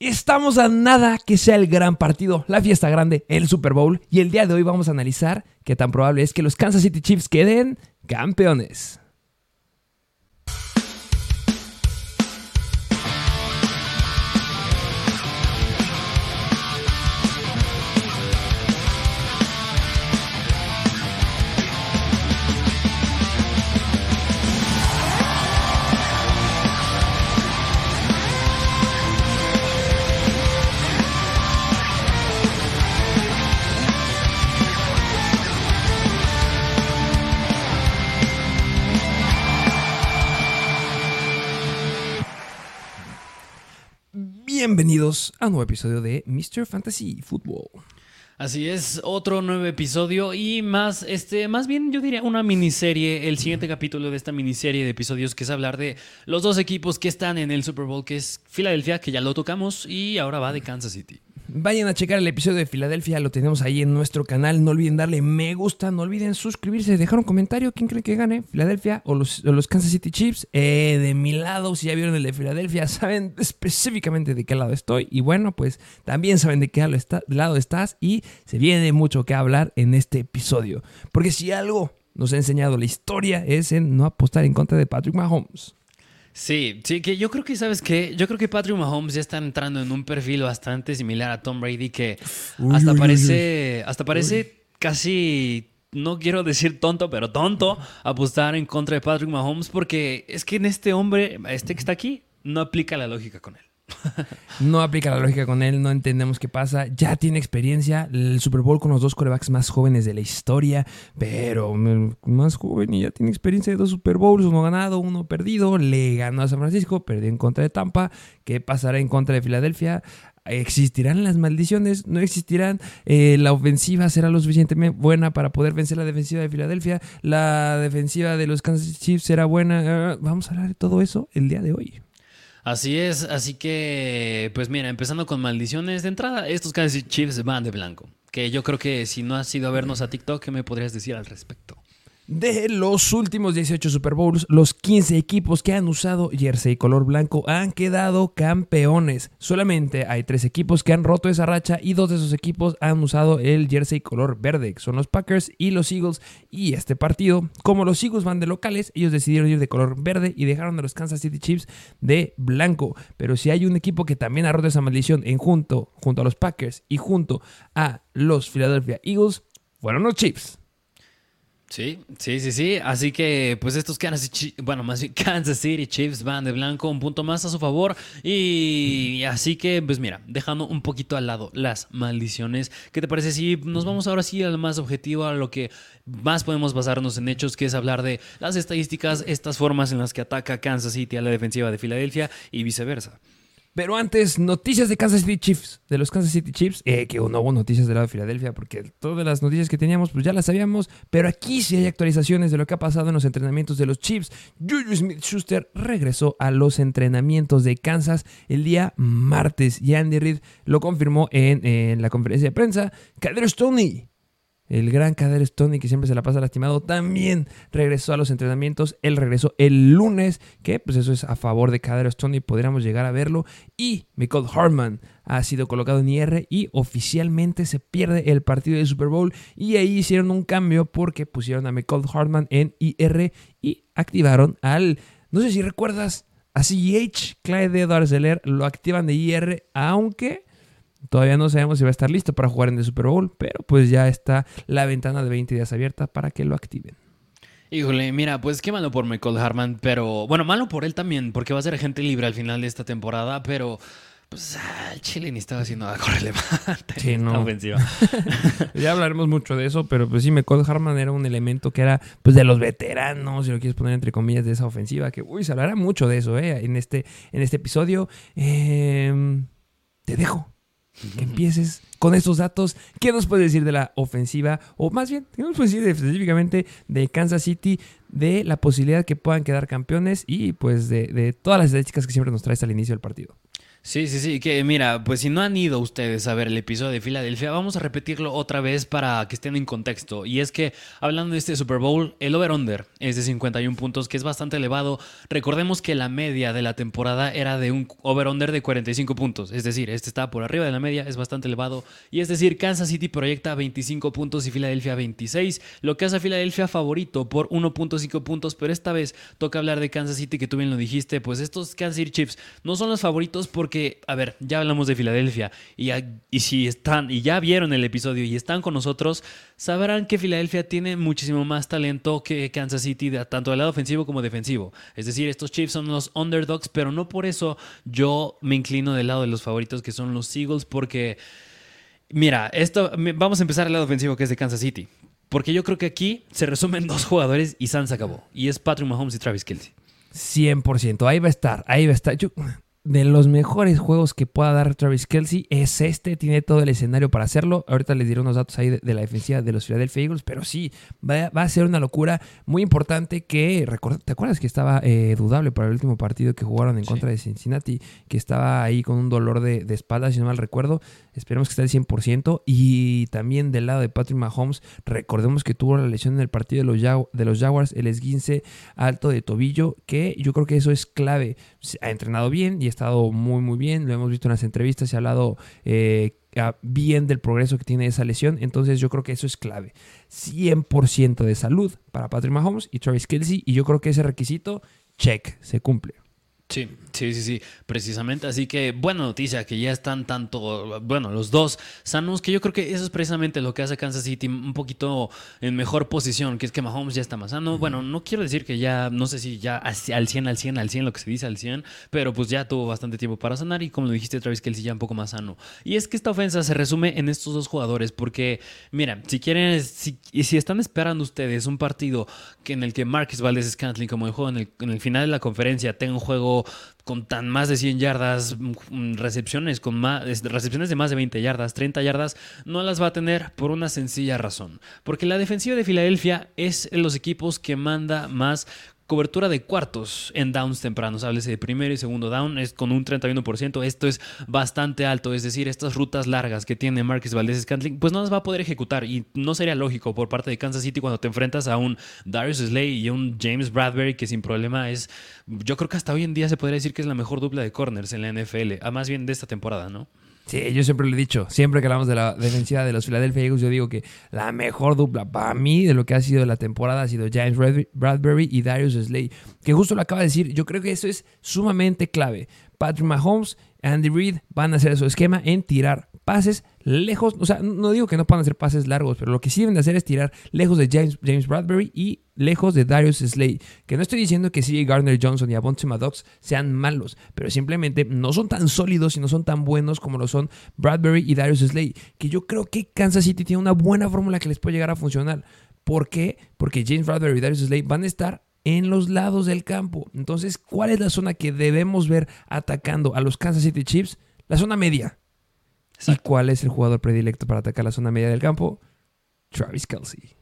Estamos a nada que sea el gran partido, la fiesta grande, el Super Bowl, y el día de hoy vamos a analizar qué tan probable es que los Kansas City Chiefs queden campeones. Bienvenidos a un nuevo episodio de Mr. Fantasy Football. Así es, otro nuevo episodio y más, este, más bien yo diría una miniserie, el siguiente capítulo de esta miniserie de episodios que es hablar de los dos equipos que están en el Super Bowl, que es Filadelfia, que ya lo tocamos, y ahora va de Kansas City. Vayan a checar el episodio de Filadelfia, lo tenemos ahí en nuestro canal. No olviden darle me gusta, no olviden suscribirse, dejar un comentario. ¿Quién cree que gane? ¿Filadelfia o los, Kansas City Chiefs? Eh, de mi lado, si ya vieron el de Filadelfia, saben específicamente de qué lado estoy. Y bueno, pues también saben de qué lado estás. Y se viene mucho que hablar en este episodio. Porque si algo nos ha enseñado la historia es en no apostar en contra de Patrick Mahomes. Sí, sí, que yo creo que, ¿sabes qué? Yo creo que Patrick Mahomes ya está entrando en un perfil bastante similar a Tom Brady, que Uy, hasta uy, uy, parece, hasta parece casi, no quiero decir tonto, pero tonto, apostar en contra de Patrick Mahomes, porque es que en este hombre, este que está aquí, no aplica la lógica con él. No aplica la lógica con él, no entendemos qué pasa. Ya tiene experiencia, el Super Bowl con los dos corebacks más jóvenes de la historia, pero mm, más joven y ya tiene experiencia de dos Super Bowls, uno ganado, uno perdido. Le ganó a San Francisco, perdió en contra de Tampa. ¿Qué pasará en contra de Filadelfia? ¿Existirán las maldiciones? ¿No existirán? Eh, ¿La ofensiva será lo suficientemente buena para poder vencer la defensiva de Filadelfia? ¿La defensiva de los Kansas Chiefs será buena? Eh, vamos a hablar de todo eso el día de hoy. Así es, así que, pues mira, empezando con maldiciones de entrada, estos City Chiefs van de blanco. Que yo creo que si no has ido a vernos a TikTok, ¿qué me podrías decir al respecto? De los últimos 18 Super Bowls, los 15 equipos que han usado jersey color blanco han quedado campeones. Solamente hay tres equipos que han roto esa racha y dos de esos equipos han usado el jersey color verde, son los Packers y los Eagles. Y este partido, como los Eagles van de locales, ellos decidieron ir de color verde y dejaron a los Kansas City Chiefs de blanco. Pero si hay un equipo que también ha roto esa maldición en junto, junto a los Packers y junto a los Philadelphia Eagles, fueron los Chiefs. Sí, sí, sí, sí. Así que, pues estos Kansas bueno, más Kansas City Chiefs van de blanco, un punto más a su favor. Y así que, pues mira, dejando un poquito al lado las maldiciones, ¿qué te parece si nos vamos ahora sí al más objetivo, a lo que más podemos basarnos en hechos, que es hablar de las estadísticas, estas formas en las que ataca Kansas City a la defensiva de Filadelfia y viceversa? Pero antes, noticias de Kansas City Chiefs, de los Kansas City Chiefs, eh, que no hubo noticias del lado de Filadelfia, porque todas las noticias que teníamos, pues ya las sabíamos, pero aquí sí hay actualizaciones de lo que ha pasado en los entrenamientos de los Chiefs. Juju Smith-Schuster regresó a los entrenamientos de Kansas el día martes y Andy Reid lo confirmó en, en la conferencia de prensa. Kadero Stoney el gran Kader Stoney, que siempre se la pasa lastimado, también regresó a los entrenamientos. Él regresó el lunes, que pues eso es a favor de Kader Stoney, podríamos llegar a verlo. Y Michael Hartman ha sido colocado en IR y oficialmente se pierde el partido de Super Bowl. Y ahí hicieron un cambio porque pusieron a Michael Hartman en IR y activaron al, no sé si recuerdas, a CEH, Clyde Edwards lo activan de IR, aunque... Todavía no sabemos si va a estar listo para jugar en el Super Bowl, pero pues ya está la ventana de 20 días abierta para que lo activen. Híjole, mira, pues qué malo por Michael Harman, pero bueno, malo por él también, porque va a ser agente libre al final de esta temporada, pero pues ah, el Chile ni estaba haciendo algo relevante Sí, no. ofensiva. Ya hablaremos mucho de eso, pero pues sí, McCall Harman era un elemento que era pues de los veteranos, si lo quieres poner entre comillas, de esa ofensiva, que uy, se hablará mucho de eso eh, en, este, en este episodio. Eh, te dejo que empieces con estos datos. ¿Qué nos puedes decir de la ofensiva? O más bien, ¿qué nos puedes decir específicamente de Kansas City, de la posibilidad que puedan quedar campeones y pues de, de todas las estadísticas que siempre nos traes al inicio del partido? Sí, sí, sí, que mira, pues si no han ido ustedes a ver el episodio de Filadelfia, vamos a repetirlo otra vez para que estén en contexto. Y es que, hablando de este Super Bowl, el over-under es de 51 puntos, que es bastante elevado. Recordemos que la media de la temporada era de un over-under de 45 puntos, es decir, este está por arriba de la media, es bastante elevado. Y es decir, Kansas City proyecta 25 puntos y Filadelfia 26, lo que hace a Filadelfia favorito por 1.5 puntos, pero esta vez toca hablar de Kansas City, que tú bien lo dijiste, pues estos Kansas City Chiefs no son los favoritos porque a ver, ya hablamos de Filadelfia y, si están y ya vieron el episodio y están con nosotros, sabrán que Filadelfia tiene muchísimo más talento que Kansas City, tanto del lado ofensivo como defensivo. Es decir, estos Chiefs son los underdogs, pero no por eso yo me inclino del lado de los favoritos que son los Eagles, porque mira, esto vamos a empezar al lado ofensivo que es de Kansas City. Porque yo creo que aquí se resumen dos jugadores y San se acabó. Y es Patrick Mahomes y Travis Kelsey. 100%, ahí va a estar, ahí va a estar. Yo, de los mejores juegos que pueda dar Travis Kelsey es este, tiene todo el escenario para hacerlo. Ahorita les diré unos datos ahí de, la defensiva de los Philadelphia Eagles, pero sí, va, a ser una locura muy importante que, ¿te acuerdas que estaba eh, dudable para el último partido que jugaron en contra de Cincinnati? Que estaba ahí con un dolor de, de espalda, si no mal recuerdo. Esperemos que esté al 100%. Y también del lado de Patrick Mahomes, recordemos que tuvo la lesión en el partido de los, de los Jaguars, el esguince alto de tobillo, que yo creo que eso es clave. Ha entrenado bien y ha estado muy, muy bien. Lo hemos visto en las entrevistas, se ha hablado eh, bien del progreso que tiene esa lesión. Entonces yo creo que eso es clave. 100% de salud para Patrick Mahomes y Travis Kelsey. Y yo creo que ese requisito, check, se cumple. Sí, sí, sí, sí, precisamente. Así que buena noticia que ya están tanto, bueno, los dos sanos, que yo creo que eso es precisamente lo que hace Kansas City un poquito en mejor posición, que es que Mahomes ya está más sano. Bueno, no quiero decir que ya, no sé si ya al 100, al 100, al 100, lo que se dice al 100, pero pues ya tuvo bastante tiempo para sanar y como lo dijiste, Travis Kelsey ya un poco más sano. Y es que esta ofensa se resume en estos dos jugadores, porque, mira, si quieren, si, y si están esperando ustedes un partido que en el que Marcus Valdez Scantling, como el juego en el, en el final de la conferencia, tenga un juego con tan más de 100 yardas, mm, recepciones, con más, recepciones de más de 20 yardas, 30 yardas, no las va a tener por una sencilla razón. Porque la defensiva de Filadelfia es los equipos que manda más Cobertura de cuartos en downs tempranos, háblese de primero y segundo down, es con un 31%. Esto es bastante alto, es decir, estas rutas largas que tiene Marcus Valdez Scantling, pues no las va a poder ejecutar y no sería lógico por parte de Kansas City cuando te enfrentas a un Darius Slay y un James Bradbury que sin problema es, yo creo que hasta hoy en día se podría decir que es la mejor dupla de corners en la NFL, a más bien de esta temporada, ¿no? Sí, yo siempre lo he dicho, siempre que hablamos de la defensiva de los Philadelphia Eagles, yo digo que la mejor dupla para mí de lo que ha sido la temporada ha sido James Bradbury y Darius Slay, que justo lo acaba de decir, yo creo que eso es sumamente clave. Patrick Mahomes, Andy Reid van a hacer su esquema en tirar pases lejos, o sea, no digo que no puedan hacer pases largos, pero lo que sí deben de hacer es tirar lejos de James, James Bradbury y lejos de Darius Slay. Que no estoy diciendo que CJ Gardner Johnson y Avonte Maddox sean malos, pero simplemente no son tan sólidos y no son tan buenos como lo son Bradbury y Darius Slay. Que yo creo que Kansas City tiene una buena fórmula que les puede llegar a funcionar. ¿Por qué? Porque James Bradbury y Darius Slay van a estar en los lados del campo. Entonces, ¿cuál es la zona que debemos ver atacando a los Kansas City Chiefs? La zona media. ¿Y cuál es el jugador predilecto para atacar la zona media del campo? Travis Kelsey.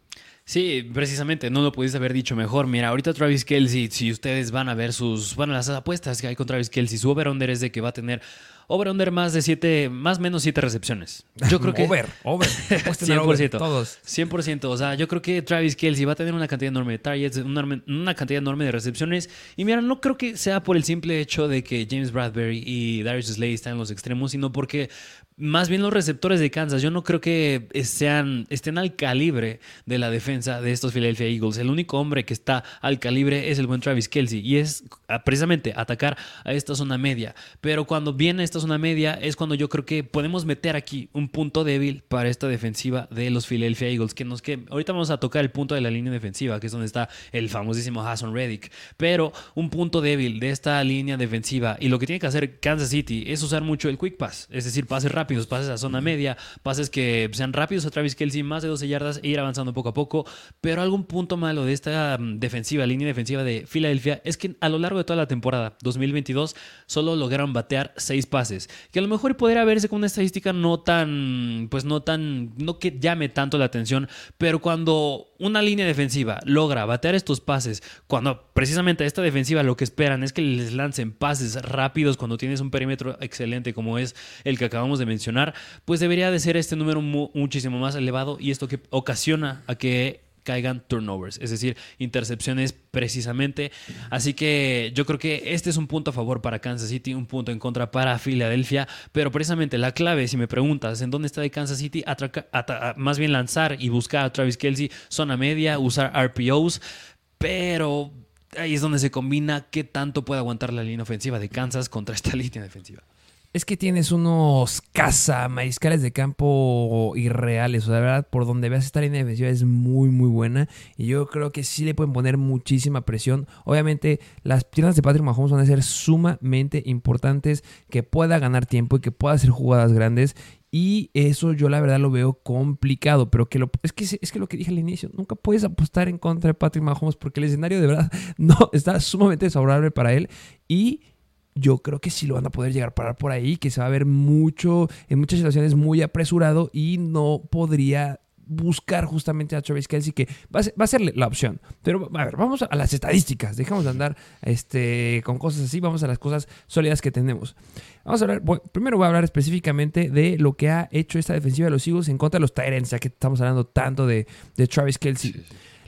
Sí, precisamente, no lo pudiste haber dicho mejor. Mira, ahorita Travis Kelsey, si ustedes van a ver sus, bueno, las apuestas que hay con Travis Kelsey, su over-under es de que va a tener over-under más de 7, más menos 7 recepciones. Yo creo que... over, over. 100%. todos. 100%. O sea, yo creo que Travis Kelsey va a tener una cantidad enorme de targets, una, una, cantidad enorme de recepciones. Y mira, no creo que sea por el simple hecho de que James Bradbury y Darius Slay están en los extremos, sino porque más bien los receptores de Kansas, yo no creo que sean, estén al calibre de la defensa de estos Philadelphia Eagles. El único hombre que está al calibre es el buen Travis Kelsey y es precisamente atacar a esta zona media. Pero cuando viene esta zona media es cuando yo creo que podemos meter aquí un punto débil para esta defensiva de los Philadelphia Eagles. Que nos que ahorita vamos a tocar el punto de la línea defensiva, que es donde está el famosísimo Hassan Reddick. Pero un punto débil de esta línea defensiva y lo que tiene que hacer Kansas City es usar mucho el quick pass, es decir, pase rápido rápidos, pases a zona media, pases que sean rápidos a Travis Kelsey, más de 12 yardas e ir avanzando poco a poco. Pero algún punto malo de esta mm, defensiva, línea defensiva de Filadelfia, es que a lo largo de toda la temporada 2022 solo lograron batear 6 pases que a lo mejor podría verse con una estadística no tan, pues no tan, no que llame tanto la atención, pero cuando una línea defensiva logra batear estos pases, cuando precisamente esta defensiva lo que esperan es que les lancen pases rápidos cuando tienes un perímetro excelente como es el que acabamos de mencionar, pues debería de ser este número muchísimo más elevado y esto que ocasiona a que caigan turnovers, es decir, intercepciones precisamente. Así que yo creo que este es un punto a favor para Kansas City, un punto en contra para Filadelfia, pero precisamente la clave, si me preguntas en dónde está de Kansas City, más bien lanzar y buscar a Travis Kelsey, zona media, usar RPOs, pero ahí es donde se combina qué tanto puede aguantar la línea ofensiva de Kansas contra esta línea defensiva es que tienes unos caza mariscales de campo irreales. O sea, la verdad, por donde veas esta línea defensiva es muy, muy buena. Y yo creo que sí le pueden poner muchísima presión. Obviamente, las piernas de Patrick Mahomes van a ser sumamente importantes. Que pueda ganar tiempo y que pueda hacer jugadas grandes. Y eso yo la verdad lo veo complicado, pero que lo, es, que, es que lo que dije al inicio, nunca puedes apostar en contra de Patrick Mahomes porque el escenario de verdad no está sumamente desfavorable para él. Y yo creo que sí lo van a poder llegar a parar por ahí, que se va a ver mucho, en muchas situaciones muy apresurado y no podría buscar justamente a Travis Kelsey, que va a, ser, la opción. Pero a ver, vamos a las estadísticas. Dejamos de andar este, con cosas así, vamos a las cosas sólidas que tenemos. Vamos a hablar, primero voy a hablar específicamente de lo que ha hecho esta defensiva de los Eagles en contra de los Tyrants, ya que estamos hablando tanto de, de Travis Kelsey.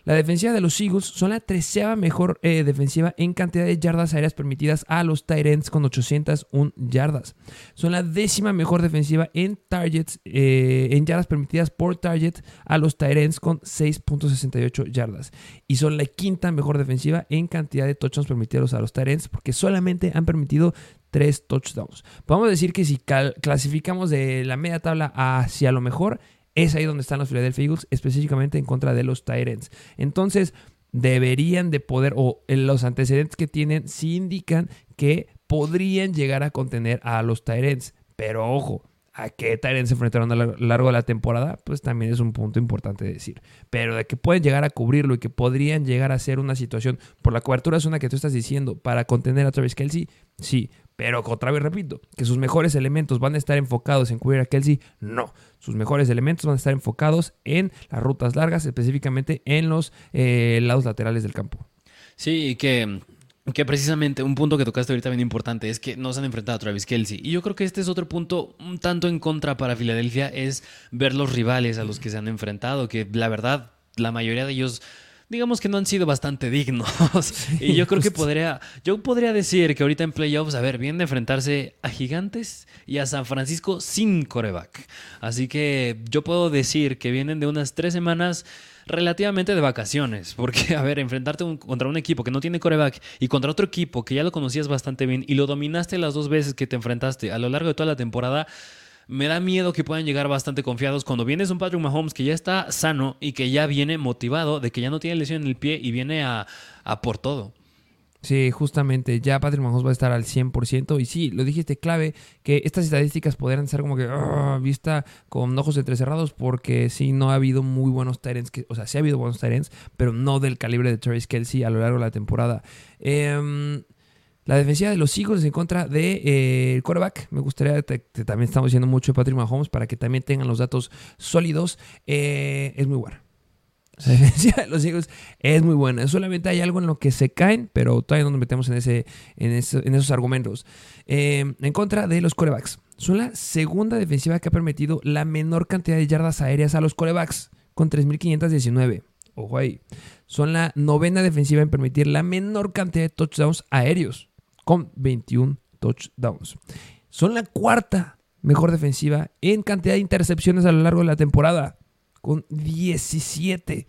La defensiva de los Eagles son la treceava mejor eh, defensiva en cantidad de yardas aéreas permitidas a los Tyrants con 801 yardas. Son la décima mejor defensiva en targets, eh, en yardas permitidas por target a los Tyrants con 6.68 yardas. Y son la quinta mejor defensiva en cantidad de touchdowns permitidos a los Tyrants porque solamente han permitido tres touchdowns. Podemos decir que si clasificamos de la media tabla hacia lo mejor, es ahí donde están los Philadelphia Eagles, específicamente en contra de los Tyrants. Entonces, deberían de poder, o los antecedentes que tienen, sí indican que podrían llegar a contener a los Tyrants. Pero ojo, a qué Tyrants se enfrentaron a lo largo de la temporada, pues también es un punto importante de decir. Pero de que pueden llegar a cubrirlo y que podrían llegar a ser una situación, por la cobertura es una que tú estás diciendo, para contener a Travis Kelsey, sí. Pero otra vez repito, que sus mejores elementos van a estar enfocados en cubrir a Kelsey, no. Sus mejores elementos van a estar enfocados en las rutas largas, específicamente en los eh, lados laterales del campo. Sí, que que precisamente un punto que tocaste ahorita bien importante es que no se han enfrentado a Travis Kelsey. Y yo creo que este es otro punto un tanto en contra para Filadelfia, es ver los rivales a los que se han enfrentado, que la verdad, la mayoría de ellos digamos que no han sido bastante dignos. y yo creo que podría, yo podría decir que ahorita en playoffs, a ver, vienen de enfrentarse a Gigantes y a San Francisco sin coreback. Así que yo puedo decir que vienen de unas tres semanas relativamente de vacaciones. Porque, a ver, enfrentarte contra un equipo que no tiene coreback y contra otro equipo que ya lo conocías bastante bien y lo dominaste las dos veces que te enfrentaste a lo largo de toda la temporada me da miedo que puedan llegar bastante confiados cuando vienes un Patrick Mahomes que ya está sano y que ya viene motivado de que ya no tiene lesión en el pie y viene a, por todo. Sí, justamente, ya Patrick Mahomes va a estar al 100%. Y sí, lo dijiste clave, que estas estadísticas podrían ser como que ah, vista con ojos entrecerrados, porque sí, no ha habido muy buenos Tyrants, o sea, sí ha habido buenos Tyrants, pero no del calibre de Travis Kelsey a lo largo de la temporada. Eh, la defensiva de los Eagles en contra del de, eh, quarterback. Me gustaría, también estamos diciendo mucho de Patrick Mahomes para que también tengan los datos sólidos. Eh, es muy buena. La defensiva de los Eagles es muy buena. Solamente hay algo en lo que se caen, pero todavía no nos metemos en, ese, en, esos argumentos. Eh, en contra de los corebacks. Son la segunda defensiva que ha permitido la menor cantidad de yardas aéreas a los corebacks, con 3.519. Ojo ahí. Son la novena defensiva en permitir la menor cantidad de touchdowns aéreos con 21 touchdowns. Son la cuarta mejor defensiva en cantidad de intercepciones a lo largo de la temporada, con 17.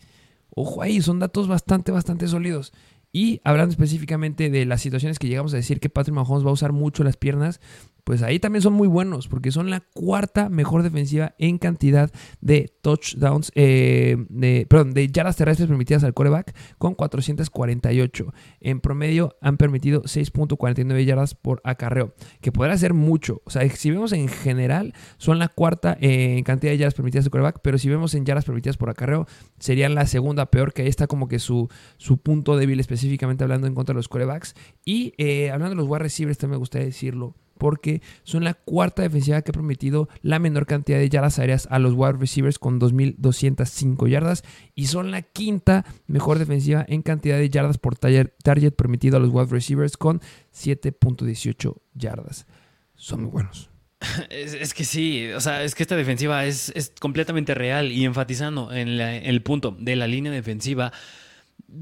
Ojo ahí, son datos bastante, bastante sólidos. Y hablando específicamente de las situaciones que llegamos a decir que Patrick Mahomes va a usar mucho las piernas, pues ahí también son muy buenos, porque son la cuarta mejor defensiva en cantidad de touchdowns, eh, de, perdón, de yardas terrestres permitidas al coreback, con 448. En promedio han permitido 6.49 yardas por acarreo, que podrá ser mucho. O sea, si vemos en general, son la cuarta en cantidad de yardas permitidas al coreback, pero si vemos en yardas permitidas por acarreo, serían la segunda peor, que ahí está como que su, su punto débil específicamente hablando en contra de los corebacks. Y eh, hablando de los wide receivers, también me gustaría decirlo porque son la cuarta defensiva que ha permitido la menor cantidad de yardas aéreas a los wide receivers con 2.205 yardas y son la quinta mejor defensiva en cantidad de yardas por target permitido a los wide receivers con 7.18 yardas. Son muy buenos. Es, que sí, o sea, es que esta defensiva es, completamente real y enfatizando en, el punto de la línea defensiva.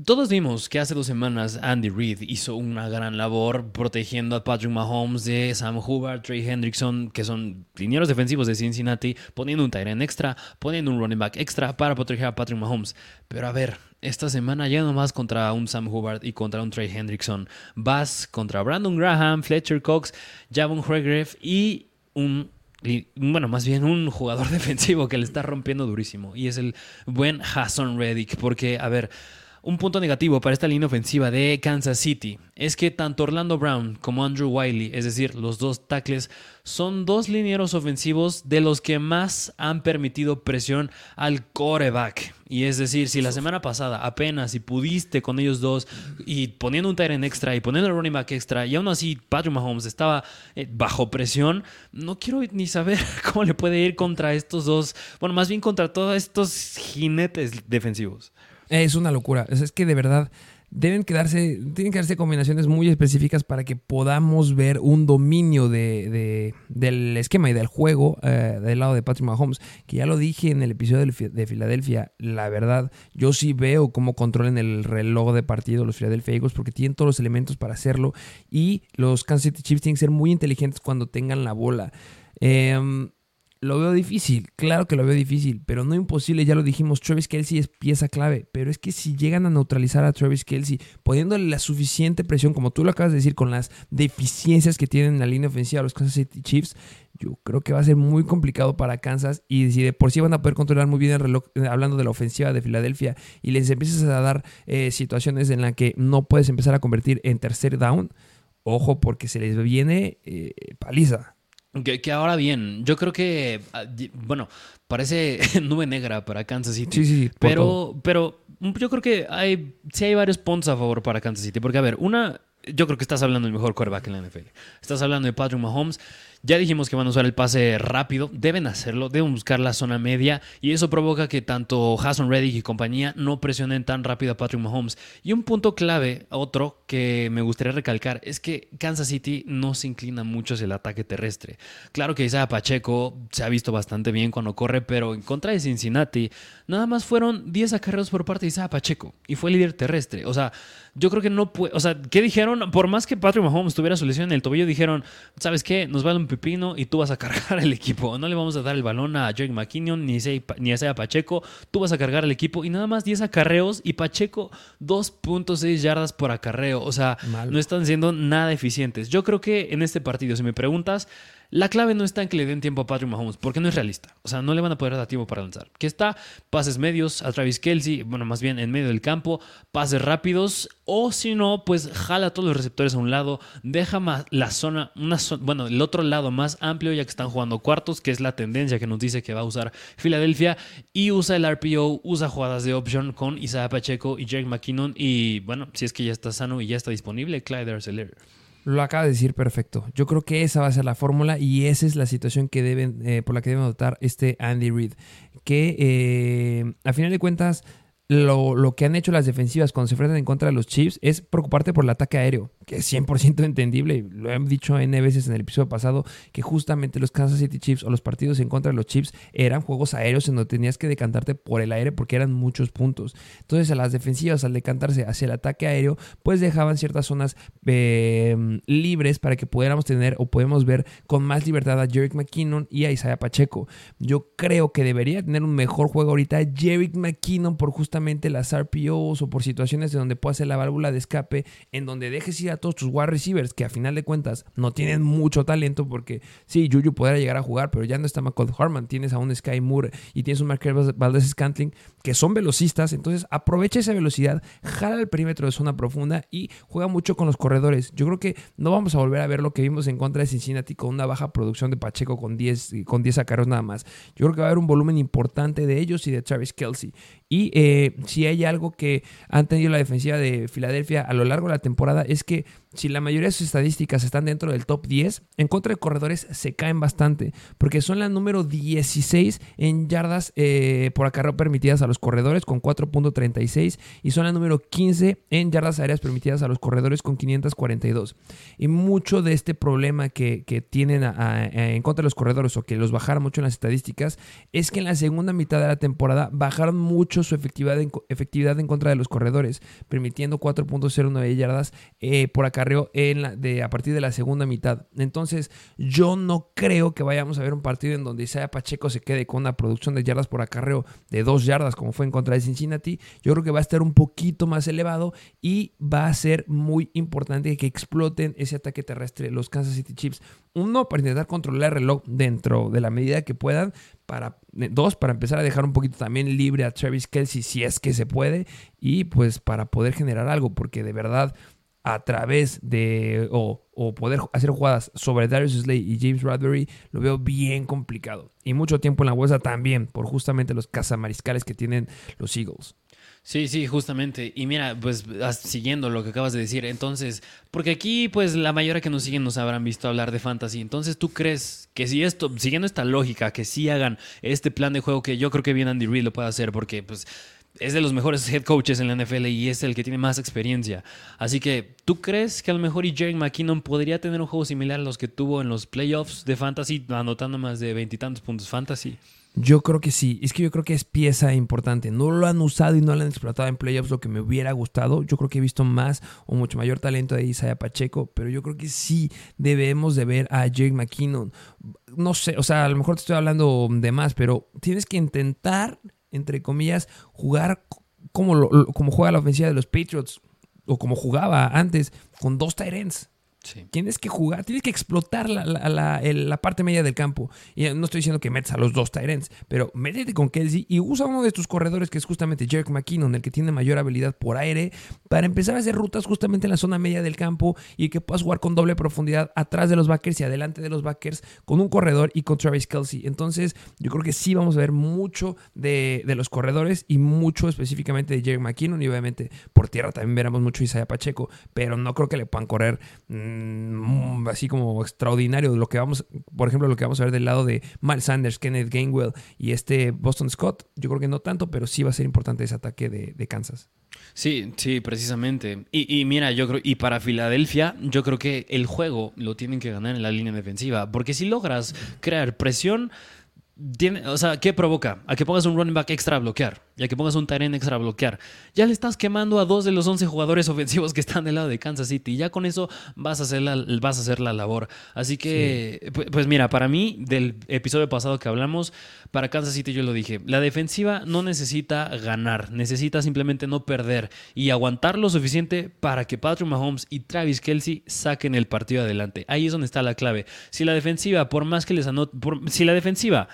Todos vimos que hace dos semanas Andy Reid hizo una gran labor protegiendo a Patrick Mahomes de Sam Hubbard, Trey Hendrickson, que son linieros defensivos de Cincinnati, poniendo un tight end extra, poniendo un running back extra para proteger a Patrick Mahomes. Pero a ver, esta semana ya nomás contra un Sam Hubbard y contra un Trey Hendrickson. Vas contra Brandon Graham, Fletcher Cox, Javon Hargrave y un bueno, más bien un jugador defensivo que le está rompiendo durísimo. Y es el buen Hassan Reddick. Porque, a ver, un punto negativo para esta línea ofensiva de Kansas City es que tanto Orlando Brown como Andrew Wiley, es decir, los dos tackles, son dos linieros ofensivos de los que más han permitido presión al coreback. Y es decir, si la semana pasada apenas si pudiste con ellos dos y poniendo un en extra y poniendo el running back extra y aún así Patrick Mahomes estaba eh, bajo presión, no quiero ni saber cómo le puede ir contra estos dos, bueno, más bien contra todos estos jinetes defensivos. Es una locura. Es que de verdad deben quedarse, tienen que darse combinaciones muy específicas para que podamos ver un dominio de, del esquema y del juego eh, del lado de Patrick Mahomes. Que ya lo dije en el episodio de Filadelfia, la verdad, yo sí veo cómo controlan el reloj de partido los Philadelphia Eagles porque tienen todos los elementos para hacerlo y los Kansas City Chiefs tienen que ser muy inteligentes cuando tengan la bola. Eh, lo veo difícil, claro que lo veo difícil, pero no imposible, ya lo dijimos, Travis Kelsey es pieza clave, pero es que si llegan a neutralizar a Travis Kelsey, poniéndole la suficiente presión, como tú lo acabas de decir, con las deficiencias que tienen en la línea ofensiva los Kansas City Chiefs, yo creo que va a ser muy complicado para Kansas y si de por sí van a poder controlar muy bien el reloj, eh, hablando de la ofensiva de Filadelfia, y les empiezas a dar eh, situaciones en las que no puedes empezar a convertir en tercer down, ojo porque se les viene eh, paliza. Que, ahora bien, yo creo que, ah, bueno, parece nube negra para Kansas City. Sí, sí, pero, pero yo creo que hay, sí hay varios puntos a favor para Kansas City. Porque, a ver, una, yo creo que estás hablando del mejor quarterback en la NFL. Estás hablando de Patrick Mahomes. Ya dijimos que van a usar el pase rápido, deben hacerlo, deben buscar la zona media y eso provoca que tanto Hassan Reddick y compañía no presionen tan rápido a Patrick Mahomes. Y un punto clave, otro que me gustaría recalcar, es que Kansas City no se inclina mucho hacia el ataque terrestre. Claro que Isaiah Pacheco se ha visto bastante bien cuando corre, pero en contra de Cincinnati nada más fueron 10 acarreos por parte de Isaiah Pacheco y fue líder terrestre. O sea, yo creo que no puede, o sea, ¿qué dijeron? Por más que Patrick Mahomes tuviera su lesión en el tobillo, dijeron, ¿sabes qué? Nos vale un pepino y tú vas a cargar el equipo. No le vamos a dar el balón a Jake McKinnon ni, ni a Pacheco. Tú vas a cargar el equipo y nada más 10 acarreos y Pacheco 2.6 yardas por acarreo. O sea, no están siendo nada eficientes. Yo creo que en este partido, si me preguntas, la clave no está en que le den tiempo a Patrick Mahomes, porque no es realista. O sea, no le van a poder dar tiempo para lanzar. Que está pases medios a Travis Kelsey, bueno, más bien en medio del campo, pases rápidos, o si no, pues jala todos los receptores a un lado, deja más la zona, una bueno, el otro lado más amplio, ya que están jugando cuartos, que es la tendencia que nos dice que va a usar Filadelfia, y usa el RPO, usa jugadas de option con Isaiah Pacheco y Jake McKinnon, y bueno, si es que ya está sano y ya está disponible, Clyde Arcelor. Lo acaba de decir perfecto. Yo creo que esa va a ser la fórmula y esa es la situación que deben, eh, por la que deben adoptar este Andy Reid. Que eh, a final de cuentas lo, que han hecho las defensivas cuando se enfrentan en contra de los Chiefs es preocuparte por el ataque aéreo, que es 100% entendible. Lo he dicho N veces en el episodio pasado, que justamente los Kansas City Chiefs o los partidos en contra de los Chiefs eran juegos aéreos en donde tenías que decantarte por el aire porque eran muchos puntos. Entonces a las defensivas al decantarse hacia el ataque aéreo, pues dejaban ciertas zonas em, libres para que pudiéramos tener o podemos ver con más libertad a Jerick McKinnon y a Isaiah Pacheco. Yo creo que debería tener un mejor juego ahorita Jerick McKinnon por justamente las RPOs o por situaciones de donde pueda ser la válvula de escape, en donde dejes ir a todos tus wide receivers que a final de cuentas no tienen mucho talento porque sí, Juju podrá llegar a jugar, pero ya no está McCall Harman, tienes a un Sky Moore y tienes un Marker Valdez Scantling que son velocistas, entonces aprovecha esa velocidad, jala el perímetro de zona profunda y juega mucho con los corredores. Yo creo que no vamos a volver a ver lo que vimos en contra de Cincinnati con una baja producción de Pacheco con 10 con 10 acarreos nada más. Yo creo que va a haber un volumen importante de ellos y de Travis Kelsey. Y eh, si hay algo que han tenido la defensiva de Filadelfia a lo largo de la temporada es que si la mayoría de sus estadísticas están dentro del top 10, en contra de corredores se caen bastante, porque son la número 16 en yardas eh, por acarreo permitidas a los corredores con 4.36 y son la número 15 en yardas aéreas permitidas a los corredores con 542. Y mucho de este problema que, tienen en contra de los corredores o que los bajaron mucho en las estadísticas es que en la segunda mitad de la temporada bajaron mucho su efectividad en, efectividad en contra de los corredores, permitiendo 4.09 yardas eh, por acarreo en la, de, a partir de la segunda mitad. Entonces, yo no creo que vayamos a ver un partido en donde Isaiah Pacheco se quede con una producción de yardas por acarreo de 2 yardas, como fue en contra de Cincinnati. Yo creo que va a estar un poquito más elevado y va a ser muy importante que exploten ese ataque terrestre los Kansas City Chiefs. Uno, para intentar controlar el reloj dentro de la medida que puedan. Para, eh, dos, para empezar a dejar un poquito también libre a Travis Kelsey si es que se puede. Y pues para poder generar algo, porque de verdad a través de o, poder hacer jugadas sobre Darius Slay y James Bradbury lo veo bien complicado. Y mucho tiempo en la bolsa también por justamente los cazamariscales que tienen los Eagles. Sí, sí, justamente. Y mira, pues siguiendo lo que acabas de decir, entonces, porque aquí pues la mayoría que nos siguen nos habrán visto hablar de fantasy. Entonces, ¿tú crees que si esto, siguiendo esta lógica, que sí hagan este plan de juego que yo creo que bien Andy Reid lo puede hacer porque pues es de los mejores head coaches en la NFL y es el que tiene más experiencia. Así que, ¿tú crees que a lo mejor y Jerry McKinnon podría tener un juego similar a los que tuvo en los playoffs de fantasy, anotando más de veintitantos puntos fantasy? Yo creo que sí. Es que yo creo que es pieza importante. No lo han usado y no lo han explotado en playoffs lo que me hubiera gustado. Yo creo que he visto más o mucho mayor talento de Isaiah Pacheco, pero yo creo que sí debemos de ver a Jake McKinnon. No sé, o sea, a lo mejor te estoy hablando de más, pero tienes que intentar entre comillas, jugar como, como juega la ofensiva de los Patriots o como jugaba antes con dos Tienes que jugar, tienes que explotar la, la, parte media del campo. Y no estoy diciendo que metas a los dos Tyrants, pero métete con Kelsey y usa uno de tus corredores, que es justamente Jerk McKinnon, el que tiene mayor habilidad por aire, para empezar a hacer rutas justamente en la zona media del campo y que puedas jugar con doble profundidad atrás de los backers y adelante de los backers con un corredor y con Travis Kelsey. Entonces, yo creo que sí vamos a ver mucho de, los corredores y mucho específicamente de Jerk McKinnon. Y obviamente por tierra también veremos mucho Isaiah Pacheco, pero no creo que le puedan correr. Mm, Mm, así como extraordinario. Lo que vamos, por ejemplo, lo que vamos a ver del lado de Miles Sanders, Kenneth Gainwell y este Boston Scott, yo creo que no tanto, pero sí va a ser importante ese ataque de, Kansas. Sí, sí, precisamente. Y, y, mira, yo creo, y para Filadelfia, yo creo que el juego lo tienen que ganar en la línea defensiva, porque si logras crear presión, tiene, o sea, ¿qué provoca? A que pongas un running back extra a bloquear ya que pongas un Tyrant extra a bloquear. Ya le estás quemando a dos de los 11 jugadores ofensivos que están del lado de Kansas City. Y ya con eso vas a hacer la, vas a hacer la labor. Así que, pues, mira, para mí, del episodio pasado que hablamos, para Kansas City yo lo dije, la defensiva no necesita ganar, necesita simplemente no perder y aguantar lo suficiente para que Patrick Mahomes y Travis Kelsey saquen el partido adelante. Ahí es donde está la clave. Si la defensiva, por más que les anote, si la defensiva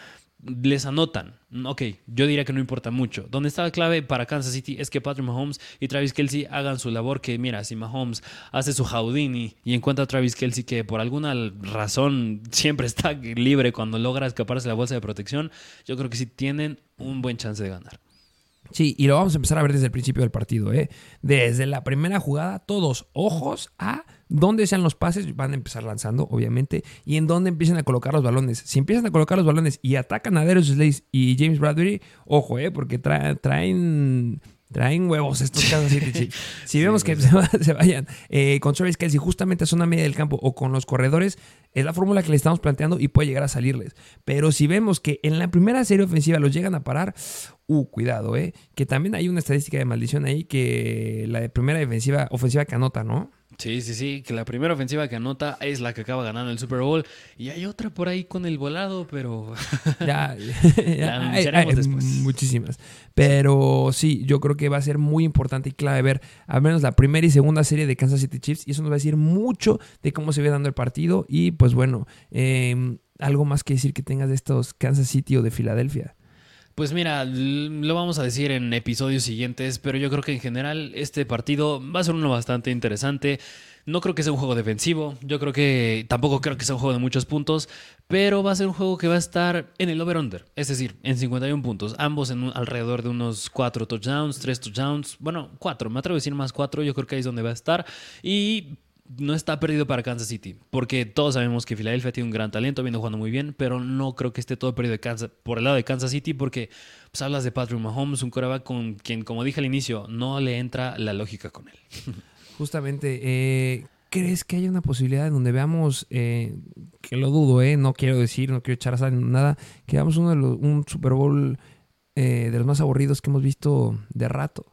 les anotan. Ok, yo diría que no importa mucho. Donde está la clave para Kansas City es que Patrick Mahomes y Travis Kelsey hagan su labor. Que mira, si Mahomes hace su Houdini y encuentra a Travis Kelsey que por alguna razón siempre está libre cuando logra escaparse de la bolsa de protección, yo creo que sí tienen un buen chance de ganar. Sí, y lo vamos a empezar a ver desde el principio del partido. ¿eh? Desde la primera jugada, todos ojos a dónde sean los pases, van a empezar lanzando, obviamente, y en dónde empiezan a colocar los balones. Si empiezan a colocar los balones y atacan a Darius Slays y James Bradbury, ojo, ¿eh? porque traen Traen huevos estos Kansas City Chiefs. Si vemos que se, vayan eh, con Travis Kelsey justamente a zona media del campo o con los corredores, es la fórmula que le estamos planteando y puede llegar a salirles. Pero si vemos que en la primera serie ofensiva los llegan a parar, uh, cuidado, ¿eh? Que también hay una estadística de maldición ahí que la primera defensiva, ofensiva que anota, ¿no? Sí, sí, sí, que la primera ofensiva que anota es la que acaba ganando el Super Bowl. Y hay otra por ahí con el volado, pero. ya, ya hay, después. Muchísimas. Pero sí, yo creo que va a ser muy importante y clave ver al menos la primera y segunda serie de Kansas City Chiefs. Y eso nos va a decir mucho de cómo se ve dando el partido. Y pues bueno, em, algo más que decir que tengas de estos Kansas City o de Filadelfia. Pues mira, lo vamos a decir en episodios siguientes, pero yo creo que en general este partido va a ser uno bastante interesante. No creo que sea un juego defensivo, yo creo que tampoco creo que sea un juego de muchos puntos, pero va a ser un juego que va a estar en el over-under, es decir, en 51 puntos, ambos en alrededor de unos 4 touchdowns, 3 touchdowns, bueno, 4, me atrevo a decir más 4, yo creo que ahí es donde va a estar. Y no está perdido para Kansas City, porque todos sabemos que Filadelfia tiene un gran talento, viene jugando muy bien, pero no creo que esté todo perdido por el lado de Kansas City, porque pues, hablas de Patrick Mahomes, un coreback con quien, como dije al inicio, no le entra la lógica con él. Justamente, eh, ¿crees que hay una posibilidad en donde veamos, eh, que lo dudo, eh, no quiero decir, no quiero echar a nada, que veamos uno de los, un Super Bowl eh, de los más aburridos que hemos visto de rato?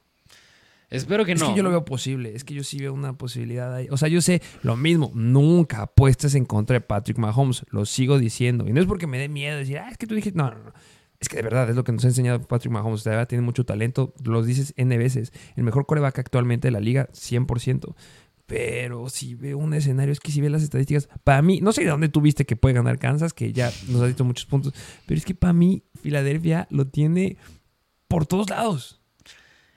Espero que no. Es que yo lo veo posible, es que yo sí veo una posibilidad ahí. O sea, yo sé lo mismo, nunca apuestes en contra de Patrick Mahomes, lo sigo diciendo. Y no es porque me dé miedo decir, ah, es que tú dijiste, no, no, no. Es que de verdad es lo que nos ha enseñado Patrick Mahomes. De verdad tiene mucho talento, lo dices N veces. El mejor coreback actualmente de la liga, 100%. Pero si veo un escenario, es que si ves las estadísticas, para mí, no sé de dónde tuviste que puede ganar Kansas, que ya nos ha dicho muchos puntos, pero es que para mí, Filadelfia lo tiene por todos lados.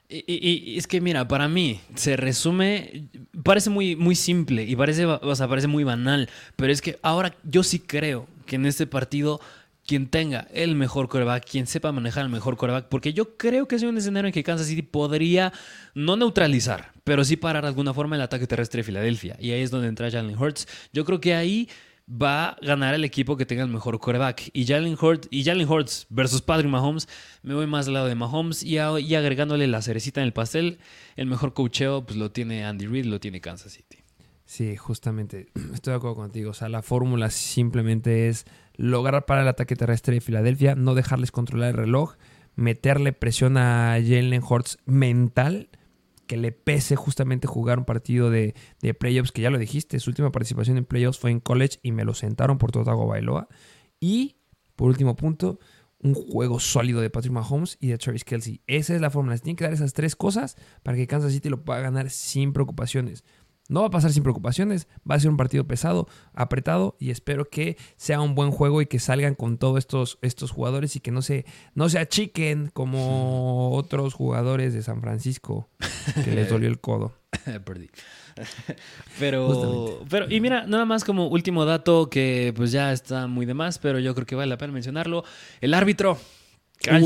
Y, es que, mira, para mí se resume, parece muy, muy simple y parece, o parece muy banal, pero es que ahora yo sí creo que en este partido quien tenga el mejor coreback, quien sepa manejar el mejor coreback, porque yo creo que es un escenario en que Kansas City podría no neutralizar, pero sí parar de alguna forma el ataque terrestre de Filadelfia. Y ahí es donde entra Jalen Hurts. Yo creo que ahí va a ganar el equipo que tenga el mejor coreback. Y Jalen Hurts, y Jalen Hurts versus Patrick Mahomes, me voy más al lado de Mahomes y, y agregándole la cerecita en el pastel, el mejor coacheo pues lo tiene Andy Reid, lo tiene Kansas City. Sí, justamente, estoy de acuerdo contigo. O sea, la fórmula simplemente es lograr para el ataque terrestre de Filadelfia, no dejarles controlar el reloj, meterle presión a Jalen Hurts mental, que le pese justamente jugar un partido de, playoffs, que ya lo dijiste, su última participación en playoffs fue en college y me lo sentaron por Totago Bailoa. Y, por último punto, un juego sólido de Patrick Mahomes y de Travis Kelsey. Esa es la fórmula. Se tienen que dar esas tres cosas para que Kansas City lo pueda ganar sin preocupaciones. No va a pasar sin preocupaciones, va a ser un partido pesado, apretado y espero que sea un buen juego y que salgan con todos estos, estos jugadores y que no se, no se achiquen como otros jugadores de San Francisco que les dolió el codo. Perdí. Pero, pero, y mira, nada más como último dato que pues ya está muy de más, pero yo creo que vale la pena mencionarlo. El árbitro Carl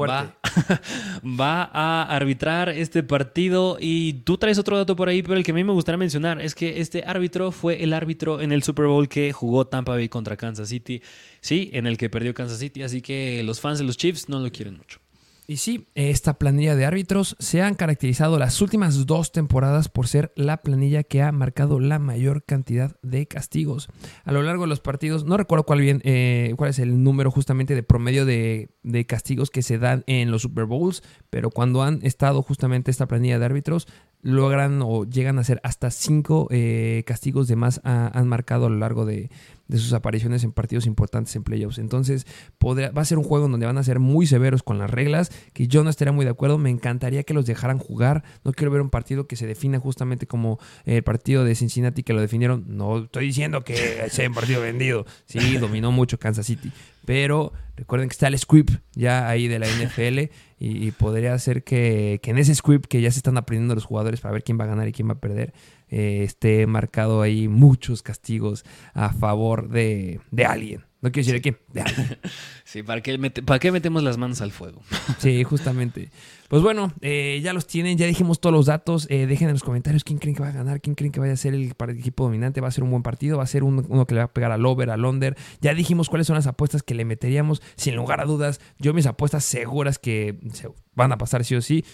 va, va, a arbitrar este partido y tú traes otro dato por ahí, pero el que a mí me gustaría mencionar es que este árbitro fue el árbitro en el Super Bowl que jugó Tampa Bay contra Kansas City, sí, en el que perdió Kansas City, así que los fans de los Chiefs no lo quieren mucho. Y sí, esta planilla de árbitros se han caracterizado las últimas dos temporadas por ser la planilla que ha marcado la mayor cantidad de castigos. A lo largo de los partidos, no recuerdo cuál, bien, eh, cuál es el número justamente de promedio de, de, castigos que se dan en los Super Bowls, pero cuando han estado justamente esta planilla de árbitros, logran o llegan a ser hasta cinco eh, castigos de más han marcado a lo largo de, sus apariciones en partidos importantes en playoffs. Entonces podría, va a ser un juego en donde van a ser muy severos con las reglas, que yo no estaría muy de acuerdo. Me encantaría que los dejaran jugar. No quiero ver un partido que se defina justamente como el partido de Cincinnati que lo definieron. No estoy diciendo que sea un partido vendido. Sí, dominó mucho Kansas City. Pero recuerden que está el script ya ahí de la NFL y, podría ser que, en ese script que ya se están aprendiendo los jugadores para ver quién va a ganar y quién va a perder, eh, esté marcado ahí muchos castigos a favor de, de alguien. No quiero decir de alguien. Sí, ¿para qué, ¿para qué metemos las manos al fuego? Sí, justamente. Pues bueno, eh, ya los tienen, ya dijimos todos los datos. Eh, dejen en los comentarios quién creen que va a ganar, quién creen que vaya a ser el, equipo dominante. Va a ser un buen partido, va a ser uno, que le va a pegar al over, al under. Ya dijimos cuáles son las apuestas que le meteríamos, sin lugar a dudas. Yo mis apuestas seguras que se van a pasar sí o sí.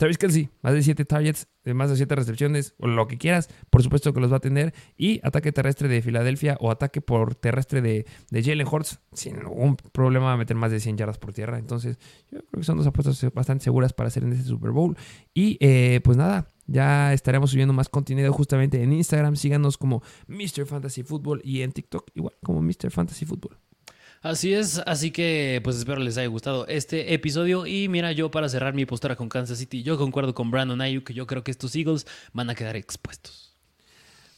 Travis Kelsey, más de 7 targets, más de 7 recepciones, o lo que quieras, por supuesto que los va a tener. Y ataque terrestre de Filadelfia o ataque por terrestre de, de Jalen Hurts, sin ningún problema va a meter más de 100 yardas por tierra. Entonces, yo creo que son dos apuestas bastante seguras para hacer en este Super Bowl. Y eh, pues nada, ya estaremos subiendo más contenido justamente en Instagram. Síganos como Mr. Fantasy Football y en TikTok igual como Mr. Fantasy Football. Así es, así que pues espero les haya gustado este episodio y mira yo para cerrar mi postura con Kansas City, yo concuerdo con Brandon Ayuk que yo creo que estos Eagles van a quedar expuestos.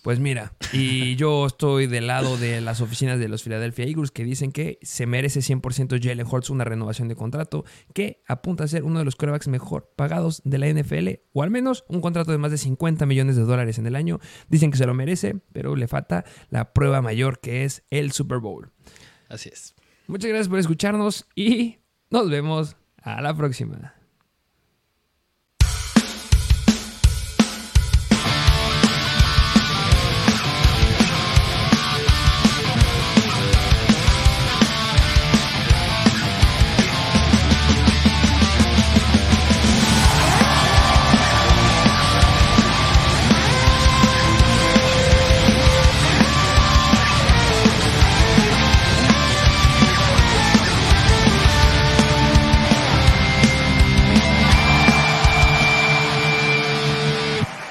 Pues mira, y yo estoy del lado de las oficinas de los Philadelphia Eagles que dicen que se merece 100% Jalen Hurts una renovación de contrato que apunta a ser uno de los quarterbacks mejor pagados de la NFL o al menos un contrato de más de 50 millones de dólares en el año. Dicen que se lo merece, pero le falta la prueba mayor que es el Super Bowl. Así es. Muchas gracias por escucharnos y nos vemos a la próxima.